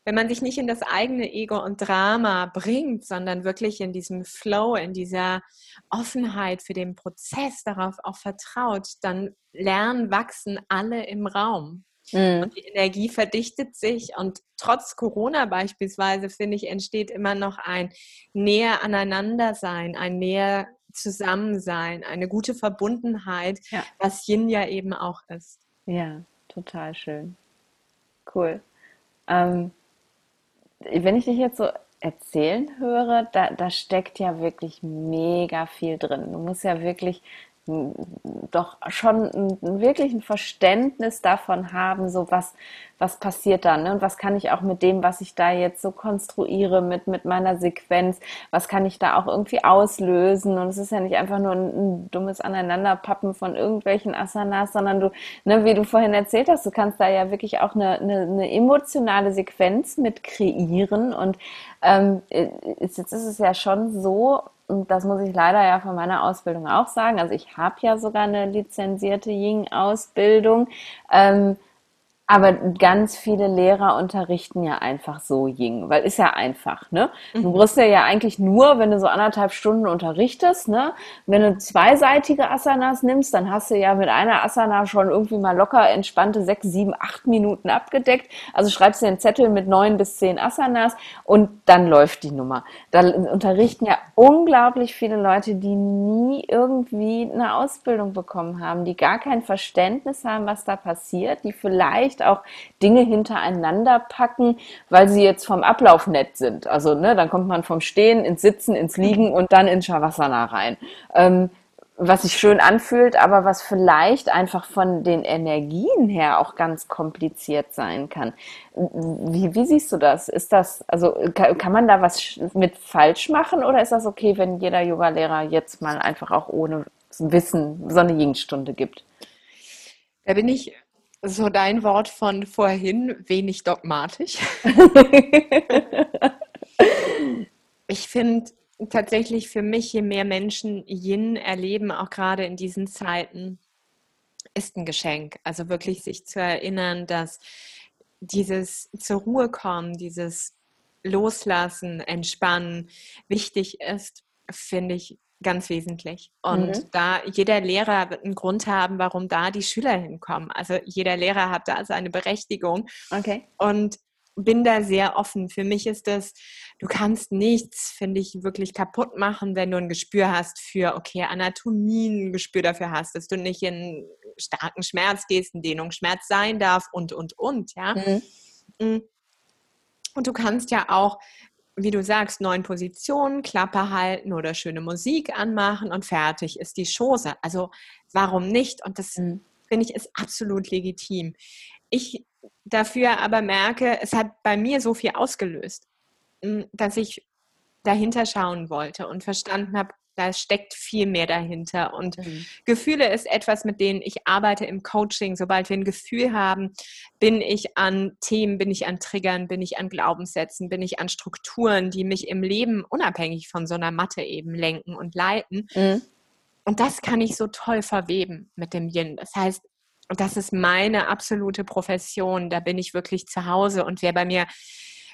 wenn man sich nicht in das eigene Ego und Drama bringt, sondern wirklich in diesem Flow, in dieser Offenheit für den Prozess darauf auch vertraut, dann lernen, wachsen alle im Raum. Mhm. Und die Energie verdichtet sich und trotz Corona beispielsweise, finde ich, entsteht immer noch ein näher aneinander sein, ein näher Zusammensein, eine gute Verbundenheit, ja. was Yin ja eben auch ist. Ja, total schön. Cool. Ähm, wenn ich dich jetzt so erzählen höre, da, da steckt ja wirklich mega viel drin. Du musst ja wirklich doch schon ein, wirklich ein Verständnis davon haben, so was, was passiert dann ne? und was kann ich auch mit dem, was ich da jetzt so konstruiere, mit, mit meiner Sequenz, was kann ich da auch irgendwie auslösen und es ist ja nicht einfach nur ein, ein dummes Aneinanderpappen von irgendwelchen Asanas, sondern du, ne, wie du vorhin erzählt hast, du kannst da ja wirklich auch eine, eine, eine emotionale Sequenz mit kreieren und ähm, jetzt ist es ja schon so, und das muss ich leider ja von meiner Ausbildung auch sagen. Also ich habe ja sogar eine lizenzierte Ying-Ausbildung. Ähm, aber ganz viele Lehrer unterrichten ja einfach so Ying, weil ist ja einfach, ne? Du mhm. brauchst ja, ja eigentlich nur, wenn du so anderthalb Stunden unterrichtest, ne? Wenn du zweiseitige Asanas nimmst, dann hast du ja mit einer Asana schon irgendwie mal locker entspannte sechs, sieben, acht Minuten abgedeckt. Also schreibst du einen Zettel mit neun bis zehn Asanas und dann läuft die Nummer. Da unterrichten ja unglaublich viele Leute, die nie irgendwie eine Ausbildung bekommen haben, die gar kein Verständnis haben, was da passiert, die vielleicht auch Dinge hintereinander packen, weil sie jetzt vom Ablauf nett sind. Also ne, dann kommt man vom Stehen ins Sitzen, ins Liegen und dann in Shavasana rein. Ähm, was sich schön anfühlt, aber was vielleicht einfach von den Energien her auch ganz kompliziert sein kann. Wie, wie siehst du das? Ist das, also kann, man da was mit falsch machen oder ist das okay, wenn jeder Yogalehrer jetzt mal einfach auch ohne Wissen so eine Ying-Stunde gibt? Da bin ich so dein Wort von vorhin, wenig dogmatisch. ich finde tatsächlich für mich, je mehr Menschen Yin erleben, auch gerade in diesen Zeiten, ist ein Geschenk. Also wirklich sich zu erinnern, dass dieses zur Ruhe kommen, dieses Loslassen, Entspannen wichtig ist, finde ich ganz wesentlich. Und mhm. da jeder Lehrer wird einen Grund haben, warum da die Schüler hinkommen. Also jeder Lehrer hat da seine Berechtigung. Okay. Und bin da sehr offen. Für mich ist das, du kannst nichts, finde ich, wirklich kaputt machen, wenn du ein Gespür hast für, okay, Anatomie, ein Gespür dafür hast, dass du nicht in starken Schmerz gehst, in Dehnungsschmerz sein darf und, und, und, ja. Mhm. Mm. Und du kannst ja auch wie du sagst, neun Positionen, Klappe halten oder schöne Musik anmachen und fertig ist die Chose. Also warum nicht? Und das mhm. finde ich ist absolut legitim. Ich dafür aber merke, es hat bei mir so viel ausgelöst, hm, dass ich dahinter schauen wollte und verstanden habe, da steckt viel mehr dahinter. Und mhm. Gefühle ist etwas, mit denen ich arbeite im Coaching. Sobald wir ein Gefühl haben, bin ich an Themen, bin ich an Triggern, bin ich an Glaubenssätzen, bin ich an Strukturen, die mich im Leben unabhängig von so einer Matte eben lenken und leiten. Mhm. Und das kann ich so toll verweben mit dem Yin. Das heißt, das ist meine absolute Profession. Da bin ich wirklich zu Hause. Und wer bei mir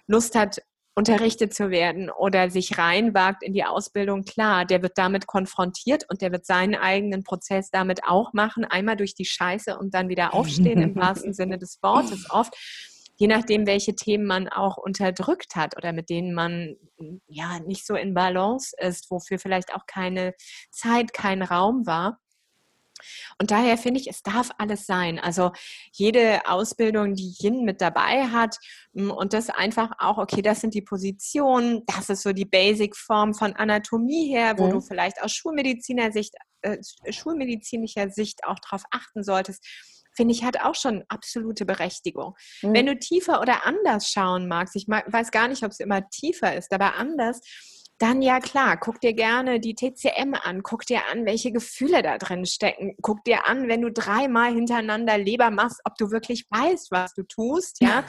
Lust hat, unterrichtet zu werden oder sich reinwagt in die Ausbildung, klar, der wird damit konfrontiert und der wird seinen eigenen Prozess damit auch machen, einmal durch die Scheiße und dann wieder aufstehen im wahrsten Sinne des Wortes oft. Je nachdem, welche Themen man auch unterdrückt hat oder mit denen man ja nicht so in Balance ist, wofür vielleicht auch keine Zeit, kein Raum war. Und daher finde ich, es darf alles sein. Also jede Ausbildung, die Yin mit dabei hat hm, und das einfach auch, okay, das sind die Positionen, das ist so die Basic-Form von Anatomie her, wo mhm. du vielleicht aus Schulmediziner Sicht, äh, schulmedizinischer Sicht auch darauf achten solltest finde ich, hat auch schon absolute Berechtigung. Mhm. Wenn du tiefer oder anders schauen magst, ich mag, weiß gar nicht, ob es immer tiefer ist, aber anders, dann ja klar, guck dir gerne die TCM an, guck dir an, welche Gefühle da drin stecken, guck dir an, wenn du dreimal hintereinander Leber machst, ob du wirklich weißt, was du tust, ja.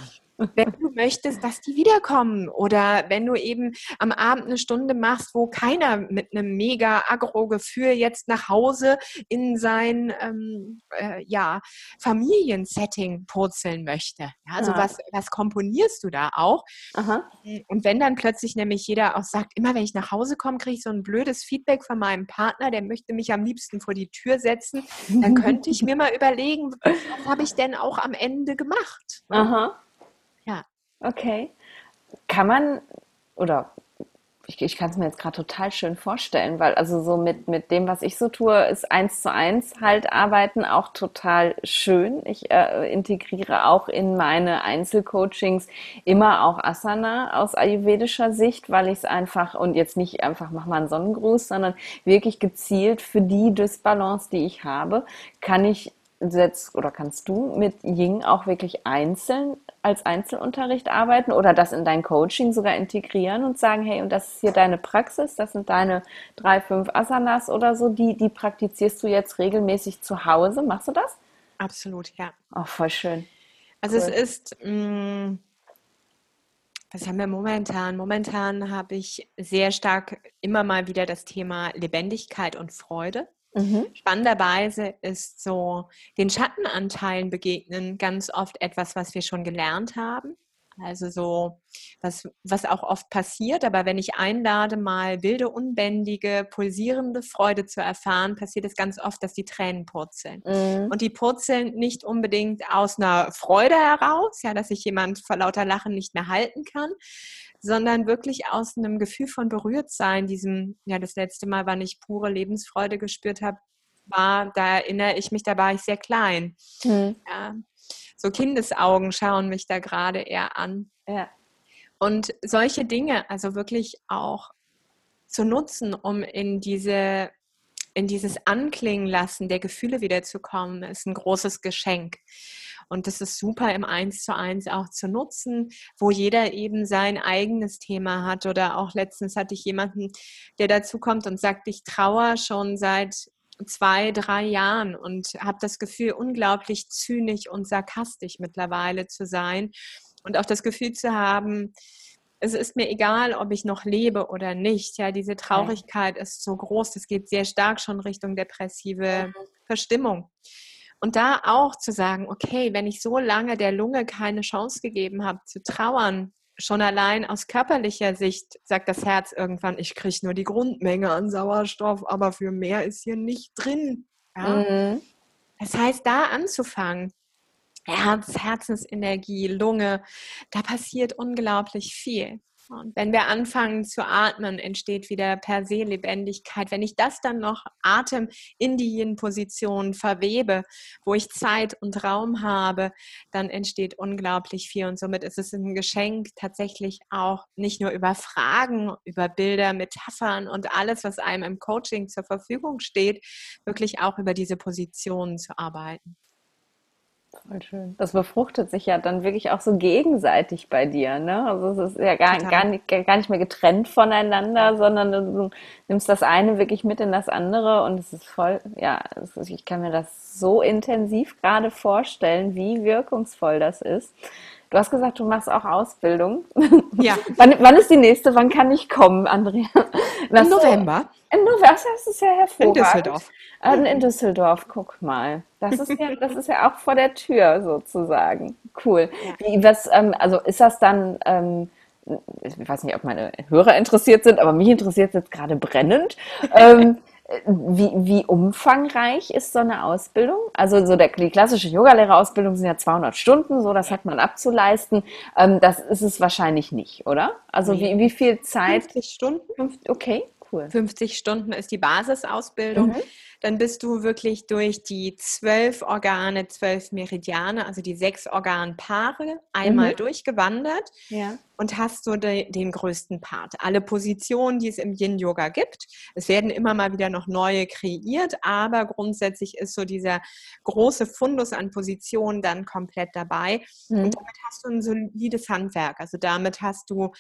Wenn du möchtest, dass die wiederkommen. Oder wenn du eben am Abend eine Stunde machst, wo keiner mit einem mega Agro-Gefühl jetzt nach Hause in sein ähm, äh, ja, Familiensetting purzeln möchte. Ja, also ja. was, was komponierst du da auch? Aha. Und wenn dann plötzlich nämlich jeder auch sagt, immer wenn ich nach Hause komme, kriege ich so ein blödes Feedback von meinem Partner, der möchte mich am liebsten vor die Tür setzen, dann könnte ich mir mal überlegen, was habe ich denn auch am Ende gemacht? Aha. Okay. Kann man, oder ich, ich kann es mir jetzt gerade total schön vorstellen, weil also so mit, mit dem, was ich so tue, ist eins zu eins halt arbeiten auch total schön. Ich äh, integriere auch in meine Einzelcoachings immer auch Asana aus ayurvedischer Sicht, weil ich es einfach und jetzt nicht einfach mach mal einen Sonnengruß, sondern wirklich gezielt für die Dysbalance, die ich habe, kann ich setzt oder kannst du mit Ying auch wirklich einzeln als Einzelunterricht arbeiten oder das in dein Coaching sogar integrieren und sagen, hey, und das ist hier deine Praxis, das sind deine drei, fünf Asanas oder so, die, die praktizierst du jetzt regelmäßig zu Hause. Machst du das? Absolut, ja. Auch oh, voll schön. Also cool. es ist, mh, mm, was haben wir momentan? Momentan habe ich sehr stark immer mal wieder das Thema Lebendigkeit und Freude. Mhm. Spannenderweise ist so den Schattenanteilen begegnen ganz oft etwas, was wir schon gelernt haben. Also so, was, was auch oft passiert, aber wenn ich einlade, mal wilde, unbändige, pulsierende Freude zu erfahren, passiert es ganz oft, dass die Tränen purzeln. Mhm. Und die purzeln nicht unbedingt aus einer Freude heraus, ja, dass sich jemand vor lauter Lachen nicht mehr halten kann, sondern wirklich aus einem Gefühl von Berührtsein, diesem, ja, das letzte Mal, wann ich pure Lebensfreude gespürt habe, war, da erinnere ich mich, da war ich sehr klein. Mhm. Ja, so Kindesaugen schauen mich da gerade eher an. Ja. Und solche Dinge, also wirklich auch zu nutzen, um in diese in dieses Anklingen lassen der Gefühle wiederzukommen, ist ein großes Geschenk. Und das ist super im Eins zu eins auch zu nutzen, wo jeder eben sein eigenes Thema hat. Oder auch letztens hatte ich jemanden, der dazu kommt und sagt, ich trauere schon seit zwei, drei Jahren und habe das Gefühl, unglaublich zynisch und sarkastisch mittlerweile zu sein und auch das Gefühl zu haben, es ist mir egal, ob ich noch lebe oder nicht. Ja, diese Traurigkeit ist so groß, es geht sehr stark schon Richtung depressive Verstimmung. Und da auch zu sagen, okay, wenn ich so lange der Lunge keine Chance gegeben habe zu trauern, schon allein aus körperlicher Sicht sagt das Herz irgendwann, ich kriege nur die Grundmenge an Sauerstoff, aber für mehr ist hier nicht drin. Ja? Mhm. Das heißt, da anzufangen, Herz, Herzensenergie, Lunge, da passiert unglaublich viel. Und wenn wir anfangen zu atmen, entsteht wieder per se Lebendigkeit. Wenn ich das dann noch Atem in die Yin-Position verwebe, wo ich Zeit und Raum habe, dann entsteht unglaublich viel. Und somit ist es ein Geschenk, tatsächlich auch nicht nur über Fragen, über Bilder, Metaphern und alles, was einem im Coaching zur Verfügung steht, wirklich auch über diese Positionen zu arbeiten. Voll schön. Das befruchtet sich ja dann wirklich auch so gegenseitig bei dir, ne? Also es ist ja gar, gar, nicht, gar nicht mehr getrennt voneinander, sondern du nimmst das eine wirklich mit in das andere und es ist voll, ja, ist, ich kann mir das so intensiv gerade vorstellen, wie wirkungsvoll das ist. Du hast gesagt, du machst auch Ausbildung. Ja. wann, wann, ist die nächste? Wann kann ich kommen, Andrea? Im November. November, das ist ja hervorragend. In Düsseldorf. Äh, in Düsseldorf, guck mal. Das ist ja, das ist ja auch vor der Tür sozusagen. Cool. Ja. Wie, was, ähm, also ist das dann, ähm, ich weiß nicht, ob meine Hörer interessiert sind, aber mich interessiert es jetzt gerade brennend. ähm, wie, wie umfangreich ist so eine Ausbildung? Also so der, die klassische Yogalehrerausbildung sind ja 200 Stunden, so das hat man abzuleisten. Ähm, das ist es wahrscheinlich nicht, oder? Also wie, wie viel Zeit? 50 Stunden. Okay, cool. 50 Stunden ist die Basisausbildung. Mhm dann bist du wirklich durch die zwölf Organe, zwölf Meridiane, also die sechs Organpaare, einmal mhm. durchgewandert ja. und hast so de, den größten Part. Alle Positionen, die es im Yin-Yoga gibt. Es werden immer mal wieder noch neue kreiert, aber grundsätzlich ist so dieser große Fundus an Positionen dann komplett dabei. Mhm. Und damit hast du ein solides Handwerk. Also damit hast du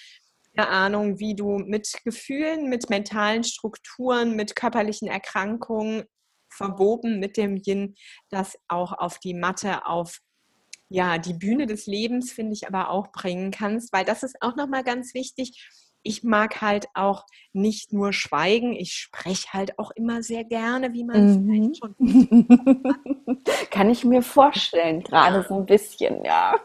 Ahnung, wie du mit Gefühlen, mit mentalen Strukturen, mit körperlichen Erkrankungen verwoben mit dem Yin das auch auf die Matte, auf ja, die Bühne des Lebens, finde ich, aber auch bringen kannst, weil das ist auch nochmal ganz wichtig ich mag halt auch nicht nur schweigen, ich spreche halt auch immer sehr gerne, wie man mhm. vielleicht schon. Kann ich mir vorstellen, gerade so ein bisschen, ja.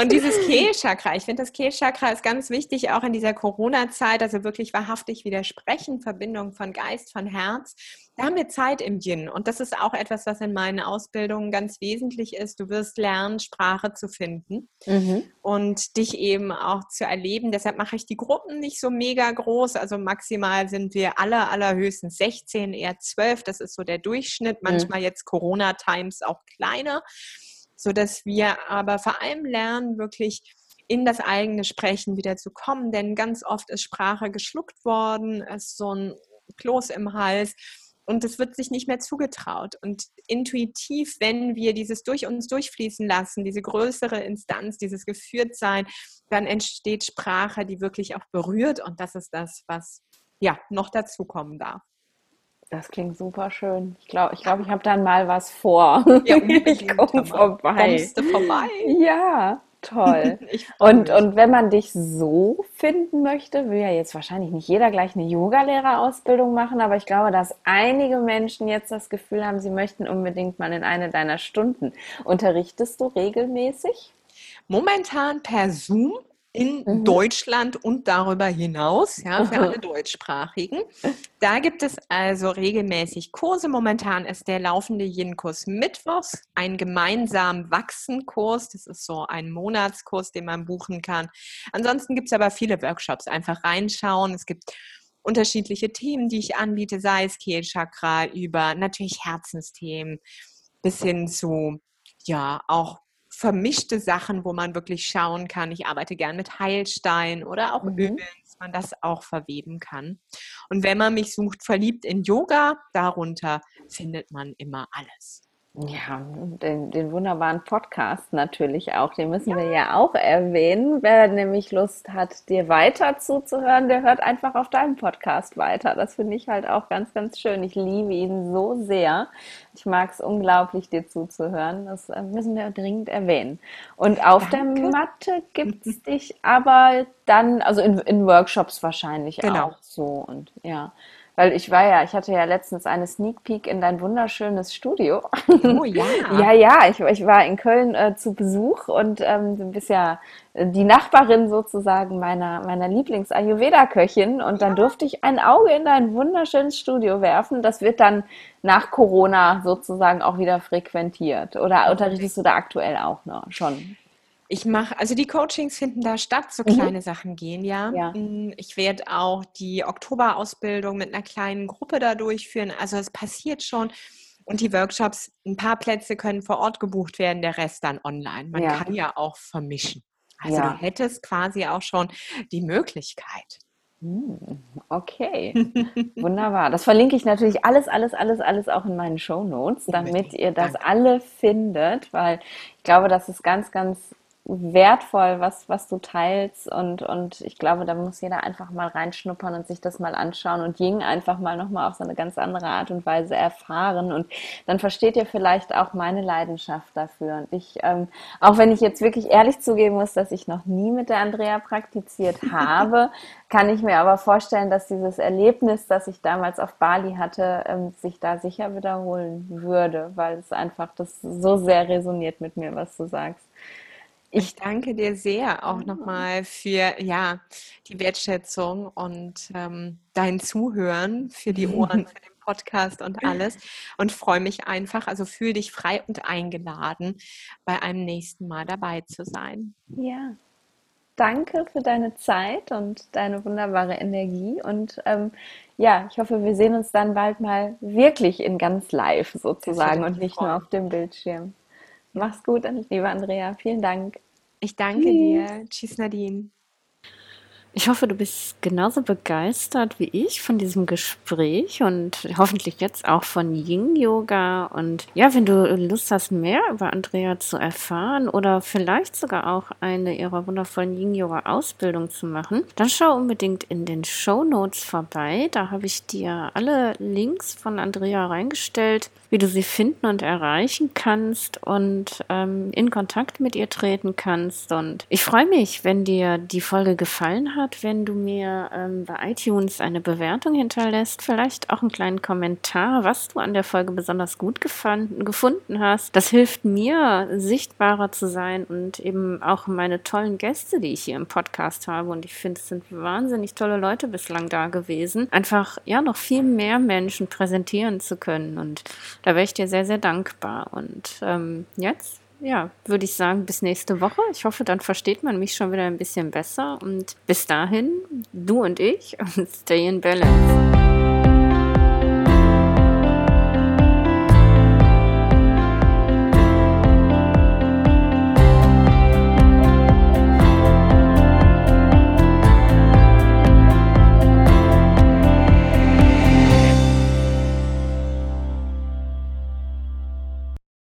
Und dieses Kehlchakra, ich finde, das Kehlchakra ist ganz wichtig, auch in dieser Corona-Zeit, also wirklich wahrhaftig widersprechen, Verbindung von Geist, von Herz. Da haben wir Zeit im Yin und das ist auch etwas, was in meinen Ausbildungen ganz wesentlich ist. Du wirst lernen, Sprache zu finden mhm. und dich eben auch zu erleben. Deshalb mache ich die Gruppen nicht so mega groß. Also maximal sind wir aller, allerhöchstens 16, eher 12. Das ist so der Durchschnitt. Mhm. Manchmal mhm. jetzt Corona-Times auch kleiner, sodass wir aber vor allem lernen, wirklich in das eigene Sprechen wieder zu kommen. Denn ganz oft ist Sprache geschluckt worden, ist so ein Kloß im Hals und es wird sich nicht mehr zugetraut. Und intuitiv, wenn wir dieses durch uns durchfließen lassen, diese größere Instanz, dieses Geführtsein, dann entsteht Sprache, die wirklich auch berührt. Und das ist das, was ja noch dazu kommen darf. Das klingt super schön. Ich glaube, ich, glaub, ich habe dann mal was vor. Ja, ich komme vorbei. Kommst du vorbei? Ja. Toll. Und, und wenn man dich so finden möchte, will ja jetzt wahrscheinlich nicht jeder gleich eine Yogalehrerausbildung machen, aber ich glaube, dass einige Menschen jetzt das Gefühl haben, sie möchten unbedingt mal in eine deiner Stunden. Unterrichtest du regelmäßig? Momentan per Zoom in mhm. Deutschland und darüber hinaus, ja, für alle Deutschsprachigen. Da gibt es also regelmäßig Kurse. Momentan ist der laufende Yin-Kurs mittwochs, ein gemeinsam Wachsen-Kurs. Das ist so ein Monatskurs, den man buchen kann. Ansonsten gibt es aber viele Workshops. Einfach reinschauen. Es gibt unterschiedliche Themen, die ich anbiete, sei es Kehlchakra über natürlich Herzensthemen bis hin zu ja auch vermischte Sachen, wo man wirklich schauen kann. Ich arbeite gern mit Heilstein oder auch mhm. Ölen, dass man das auch verweben kann. Und wenn man mich sucht, verliebt in Yoga, darunter findet man immer alles. Ja, den, den, wunderbaren Podcast natürlich auch. Den müssen ja. wir ja auch erwähnen. Wer nämlich Lust hat, dir weiter zuzuhören, der hört einfach auf deinem Podcast weiter. Das finde ich halt auch ganz, ganz schön. Ich liebe ihn so sehr. Ich mag es unglaublich, dir zuzuhören. Das äh, müssen wir dringend erwähnen. Und auf Danke. der Matte gibt es dich aber dann, also in, in Workshops wahrscheinlich genau. auch so. Und ja. Weil ich war ja, ich hatte ja letztens eine Sneak Peek in dein wunderschönes Studio. Oh ja. ja, ja, ich, ich war in Köln äh, zu Besuch und ähm, du bist ja die Nachbarin sozusagen meiner, meiner Lieblings-Ayurveda-Köchin und dann durfte ich ein Auge in dein wunderschönes Studio werfen. Das wird dann nach Corona sozusagen auch wieder frequentiert. Oder unterrichtest du da aktuell auch noch schon? Ich mache, also die Coachings finden da statt, so mhm. kleine. Sachen gehen, ja. ja. Mm, ich werde auch die Oktoberausbildung mit einer kleinen Gruppe da durchführen. Also es passiert schon. Und die Workshops, ein paar Plätze können vor Ort gebucht werden, der Rest dann online. Man ja. kann ja auch vermischen. Also ja. du hättest quasi auch schon die Möglichkeit. Mm, okay, wunderbar. Das verlinke ich natürlich alles, alles, alles, alles auch in meinen Show Notes, damit ihr das alle findet, weil ich glaube, das ist ganz, ganz wertvoll, was, was du teilst. Und, und ich glaube, da muss jeder einfach mal reinschnuppern und sich das mal anschauen und Ying einfach mal nochmal auf so eine ganz andere Art und Weise erfahren. Und dann versteht ihr vielleicht auch meine Leidenschaft dafür. Und ich, ähm, auch wenn ich jetzt wirklich ehrlich zugeben muss, dass ich noch nie mit der Andrea praktiziert habe, kann ich mir aber vorstellen, dass dieses Erlebnis, das ich damals auf Bali hatte, ähm, sich da sicher wiederholen würde, weil es einfach das so sehr resoniert mit mir, was du sagst. Ich danke dir sehr auch nochmal für ja, die Wertschätzung und ähm, dein Zuhören, für die Ohren, für den Podcast und alles. Und freue mich einfach, also fühle dich frei und eingeladen, bei einem nächsten Mal dabei zu sein. Ja. Danke für deine Zeit und deine wunderbare Energie. Und ähm, ja, ich hoffe, wir sehen uns dann bald mal wirklich in ganz live sozusagen und nicht nur auf dem Bildschirm. Mach's gut, liebe Andrea. Vielen Dank. Ich danke Tschüss. dir. Tschüss, Nadine. Ich hoffe, du bist genauso begeistert wie ich von diesem Gespräch und hoffentlich jetzt auch von Yin Yoga. Und ja, wenn du Lust hast, mehr über Andrea zu erfahren oder vielleicht sogar auch eine ihrer wundervollen Yin Yoga Ausbildung zu machen, dann schau unbedingt in den Show Notes vorbei. Da habe ich dir alle Links von Andrea reingestellt, wie du sie finden und erreichen kannst und ähm, in Kontakt mit ihr treten kannst. Und ich freue mich, wenn dir die Folge gefallen hat hat, wenn du mir ähm, bei iTunes eine Bewertung hinterlässt, vielleicht auch einen kleinen Kommentar, was du an der Folge besonders gut gefanden, gefunden hast. Das hilft mir, sichtbarer zu sein und eben auch meine tollen Gäste, die ich hier im Podcast habe. Und ich finde, es sind wahnsinnig tolle Leute bislang da gewesen, einfach ja noch viel mehr Menschen präsentieren zu können. Und da wäre ich dir sehr, sehr dankbar. Und ähm, jetzt ja, würde ich sagen, bis nächste Woche. Ich hoffe, dann versteht man mich schon wieder ein bisschen besser. Und bis dahin, du und ich, stay in balance.